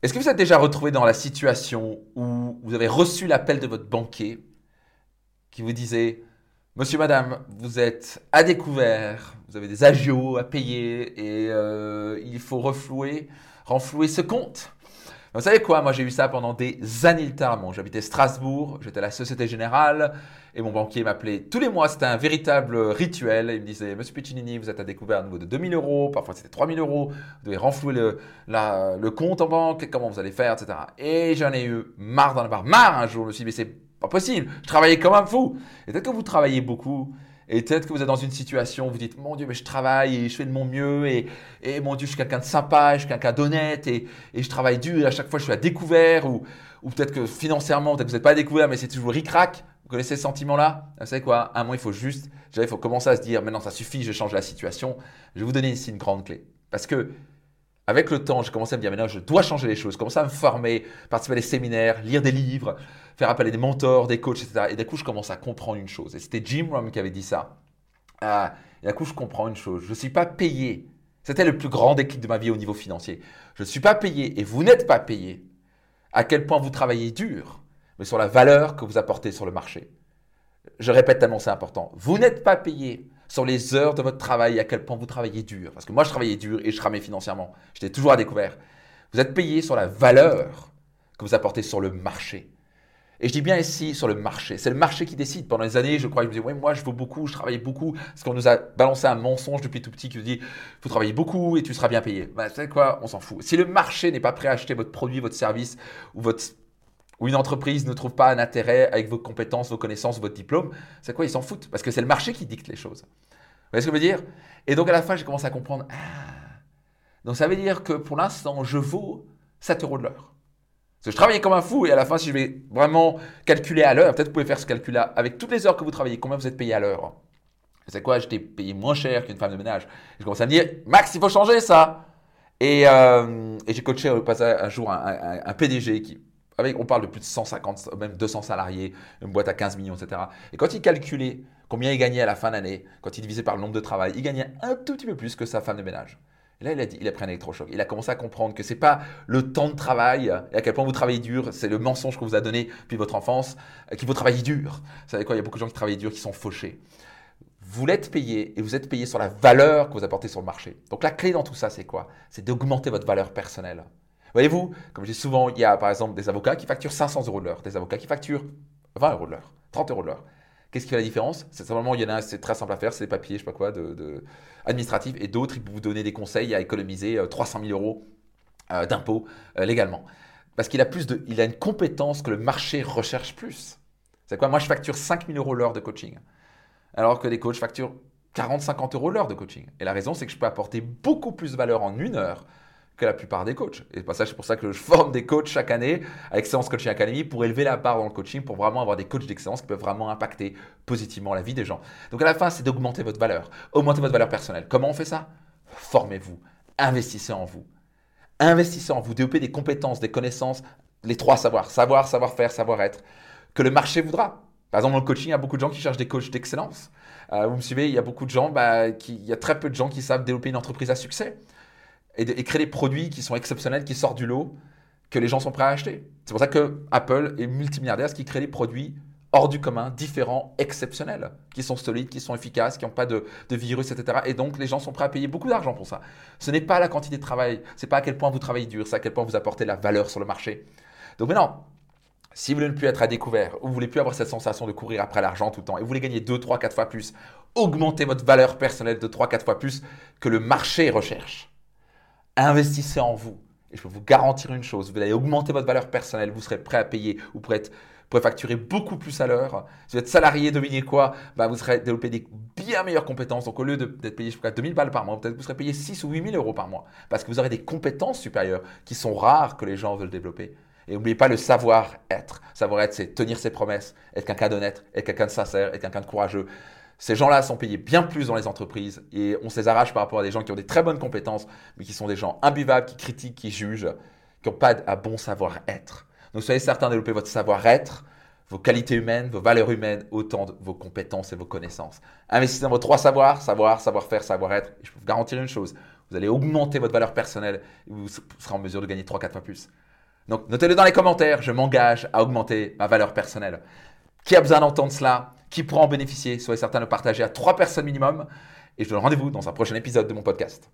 Est-ce que vous êtes déjà retrouvé dans la situation où vous avez reçu l'appel de votre banquier qui vous disait Monsieur, Madame, vous êtes à découvert, vous avez des agios à payer et euh, il faut renflouer ce compte vous savez quoi? Moi, j'ai eu ça pendant des années littéralement. J'habitais Strasbourg, j'étais à la Société Générale et mon banquier m'appelait tous les mois. C'était un véritable rituel. Il me disait Monsieur Piccinini, vous êtes à découvert à nouveau de 2000 euros, parfois c'était 3000 euros. Vous devez renflouer le, le compte en banque, comment vous allez faire, etc. Et j'en ai eu marre d'en avoir marre un jour. Je me suis dit Mais c'est pas possible, je travaillais comme un fou. Et peut-être que vous travaillez beaucoup et peut-être que vous êtes dans une situation où vous dites, mon Dieu, mais je travaille et je fais de mon mieux et, et mon Dieu, je suis quelqu'un de sympa, je suis quelqu'un d'honnête et, et, je travaille dur et à chaque fois je suis à découvert ou, ou peut-être que financièrement, peut-être que vous n'êtes pas à découvert, mais c'est toujours ric-rac. Vous connaissez ce sentiment-là? Vous savez quoi? À un moment, il faut juste, il faut commencer à se dire, maintenant ça suffit, je change la situation. Je vais vous donner ici une grande clé. Parce que avec le temps, j'ai commencé à me dire, maintenant, je dois changer les choses, commencer à me former, participer à des séminaires, lire des livres, faire appel à des mentors, des coachs, etc. Et d'un coup, je commence à comprendre une chose. Et c'était Jim Rohn qui avait dit ça. Ah, et d'un coup, je comprends une chose. Je ne suis pas payé. C'était le plus grand déclic de ma vie au niveau financier. Je ne suis pas payé et vous n'êtes pas payé. À quel point vous travaillez dur, mais sur la valeur que vous apportez sur le marché. Je répète tellement c'est important. Vous n'êtes pas payé sur les heures de votre travail, à quel point vous travaillez dur. Parce que moi, je travaillais dur et je ramais financièrement. J'étais toujours à découvert. Vous êtes payé sur la valeur que vous apportez sur le marché. Et je dis bien ici sur le marché. C'est le marché qui décide. Pendant des années, je crois, je me disais, ouais, moi, je veux beaucoup, je travaille beaucoup. Parce qu'on nous a balancé un mensonge depuis tout petit qui nous dit, faut travailler beaucoup et tu seras bien payé. Ben, c'est quoi? On s'en fout. Si le marché n'est pas prêt à acheter votre produit, votre service ou votre ou une entreprise ne trouve pas un intérêt avec vos compétences, vos connaissances, votre diplôme, c'est quoi Ils s'en foutent? Parce que c'est le marché qui dicte les choses. Vous voyez ce que je veux dire? Et donc à la fin, j'ai commencé à comprendre. Ah, donc ça veut dire que pour l'instant, je vaux 7 euros de l'heure. Parce que je travaillais comme un fou et à la fin, si je vais vraiment calculer à l'heure, peut-être vous pouvez faire ce calcul-là, avec toutes les heures que vous travaillez, combien vous êtes payé à l'heure? C'est quoi? J'étais payé moins cher qu'une femme de ménage. Je commence à me dire, Max, il faut changer ça. Et, euh, j'ai coaché un jour un PDG qui on parle de plus de 150, même 200 salariés, une boîte à 15 millions, etc. Et quand il calculait combien il gagnait à la fin d'année, quand il divisait par le nombre de travail, il gagnait un tout petit peu plus que sa femme de ménage. Et là, il a, pris un électrochoc. Il a commencé à comprendre que ce n'est pas le temps de travail et à quel point vous travaillez dur, c'est le mensonge qu'on vous a donné depuis votre enfance, euh, qu'il faut travailler dur. Vous savez quoi, il y a beaucoup de gens qui travaillent dur, qui sont fauchés. Vous l'êtes payé et vous êtes payé sur la valeur que vous apportez sur le marché. Donc la clé dans tout ça, c'est quoi? C'est d'augmenter votre valeur personnelle. Voyez-vous, comme je dis souvent, il y a par exemple des avocats qui facturent 500 euros de l'heure, des avocats qui facturent 20 euros de l'heure, 30 euros de l'heure. Qu'est-ce qui fait la différence? C'est simplement, il y en a, c'est très simple à faire, c'est des papiers, je sais pas quoi, de, administratifs, et d'autres, ils vous donner des conseils à économiser 300 euh, 000 euros euh, d'impôts euh, légalement. Parce qu'il a a une compétence que le marché recherche plus. C'est quoi? Moi, je facture 5 000 euros l'heure de coaching, alors que les coachs facturent 40-50 euros l'heure de coaching. Et la raison, c'est que je peux apporter beaucoup plus de valeur en une heure que la plupart des coachs. Et c'est pour ça que je forme des coachs chaque année à Excellence Coaching Academy pour élever la barre dans le coaching, pour vraiment avoir des coachs d'excellence qui peuvent vraiment impacter positivement la vie des gens. Donc à la fin, c'est d'augmenter votre valeur, augmenter votre valeur personnelle. Comment on fait ça? Formez-vous, investissez en vous. Investissez en vous, développez des compétences, des connaissances, les trois savoirs, savoir, savoir-faire, savoir-être, que le marché voudra. Par exemple, dans le coaching, il y a beaucoup de gens qui cherchent des coachs d'excellence. Euh, vous me suivez, il y a beaucoup de gens, bah, il y a très peu de gens qui savent développer une entreprise à succès et, créer des produits qui sont exceptionnels, qui sortent du lot, que les gens sont prêts à acheter. C'est pour ça que Apple est multimilliardaire, ce qui crée des produits hors du commun, différents, exceptionnels, qui sont solides, qui sont efficaces, qui n'ont pas de, virus, etc. Et donc les gens sont prêts à payer beaucoup d'argent pour ça. Ce n'est pas la quantité de travail, c'est pas à quel point vous travaillez dur, c'est à quel point vous apportez la valeur sur le marché. Donc maintenant, si vous voulez ne plus être à découvert, ou vous voulez plus avoir cette sensation de courir après l'argent tout le temps, et vous voulez gagner 2, 3, 4 fois plus, augmentez votre valeur personnelle de 3, 4 fois plus que le marché recherche investissez en vous. Et je peux vous garantir une chose, vous allez augmenter votre valeur personnelle, vous serez prêt à payer, vous pourrez, facturer beaucoup plus à l'heure. Si vous êtes salarié, devinez quoi bah, Vous serez développer des bien meilleures compétences. Donc au lieu d'être payé, je 2000 balles par mois, peut-être vous serez payé 6 ou 8000 euros par mois. Parce que vous aurez des compétences supérieures qui sont rares que les gens veulent développer. Et n'oubliez pas le savoir-être. Savoir-être, c'est tenir ses promesses, être quelqu'un d'honnête, être quelqu'un de sincère, être quelqu'un de courageux. Ces gens-là sont payés bien plus dans les entreprises et on se les arrache par rapport à des gens qui ont des très bonnes compétences, mais qui sont des gens imbuvables, qui critiquent, qui jugent, qui n'ont pas un bon savoir-être. Donc soyez certains de développer votre savoir-être, vos qualités humaines, vos valeurs humaines, autant de vos compétences et vos connaissances. Investissez dans vos trois savoirs, savoir, savoir-faire, savoir-être. Je peux vous garantir une chose, vous allez augmenter votre valeur personnelle et vous serez en mesure de gagner 3-4 fois plus. Donc notez-le dans les commentaires, je m'engage à augmenter ma valeur personnelle. Qui a besoin d'entendre cela? Qui pourra en bénéficier Soyez certain de partager à trois personnes minimum. Et je vous donne rendez-vous dans un prochain épisode de mon podcast.